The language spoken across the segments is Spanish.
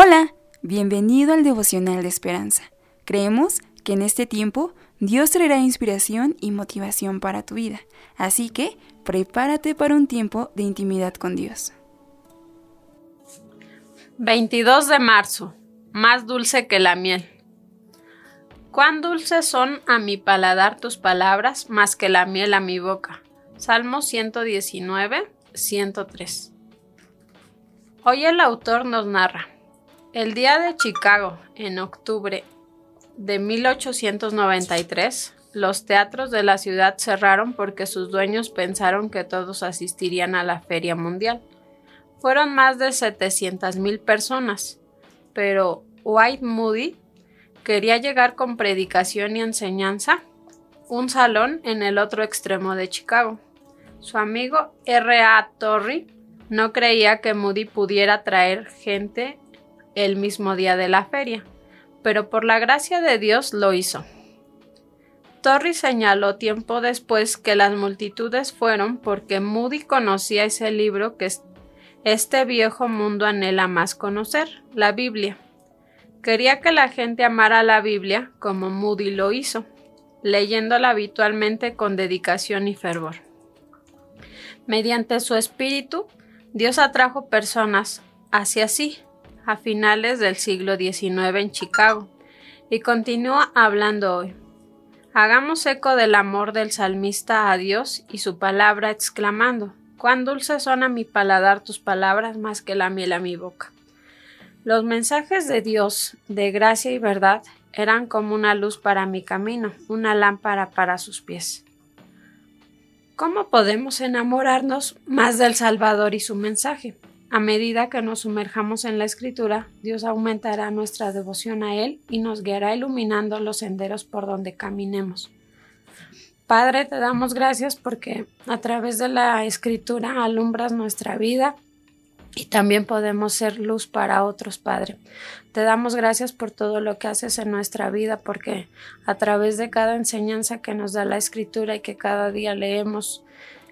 Hola, bienvenido al devocional de esperanza. Creemos que en este tiempo Dios traerá inspiración y motivación para tu vida, así que prepárate para un tiempo de intimidad con Dios. 22 de marzo, más dulce que la miel. Cuán dulces son a mi paladar tus palabras, más que la miel a mi boca. Salmo 119, 103. Hoy el autor nos narra. El día de Chicago, en octubre de 1893, los teatros de la ciudad cerraron porque sus dueños pensaron que todos asistirían a la Feria Mundial. Fueron más de 700 mil personas, pero White Moody quería llegar con predicación y enseñanza, un salón en el otro extremo de Chicago. Su amigo R. A. Torrey no creía que Moody pudiera traer gente el mismo día de la feria, pero por la gracia de Dios lo hizo. Torrey señaló tiempo después que las multitudes fueron porque Moody conocía ese libro que este viejo mundo anhela más conocer, la Biblia. Quería que la gente amara la Biblia como Moody lo hizo, leyéndola habitualmente con dedicación y fervor. Mediante su espíritu, Dios atrajo personas hacia sí, a finales del siglo XIX en Chicago y continúa hablando hoy. Hagamos eco del amor del salmista a Dios y su palabra exclamando, cuán dulces son a mi paladar tus palabras más que la miel a mi boca. Los mensajes de Dios, de gracia y verdad, eran como una luz para mi camino, una lámpara para sus pies. ¿Cómo podemos enamorarnos más del Salvador y su mensaje? A medida que nos sumerjamos en la escritura, Dios aumentará nuestra devoción a Él y nos guiará iluminando los senderos por donde caminemos. Padre, te damos gracias porque a través de la escritura alumbras nuestra vida y también podemos ser luz para otros, Padre. Te damos gracias por todo lo que haces en nuestra vida porque a través de cada enseñanza que nos da la escritura y que cada día leemos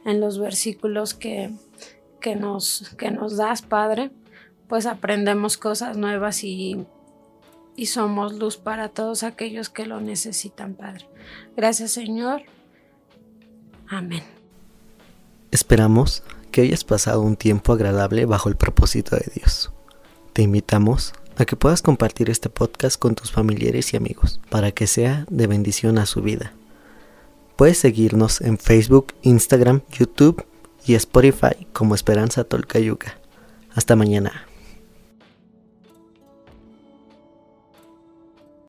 en los versículos que que nos, que nos das, Padre, pues aprendemos cosas nuevas y, y somos luz para todos aquellos que lo necesitan, Padre. Gracias, Señor. Amén. Esperamos que hayas pasado un tiempo agradable bajo el propósito de Dios. Te invitamos a que puedas compartir este podcast con tus familiares y amigos para que sea de bendición a su vida. Puedes seguirnos en Facebook, Instagram, YouTube y Spotify como Esperanza Tolcayuca. Hasta mañana.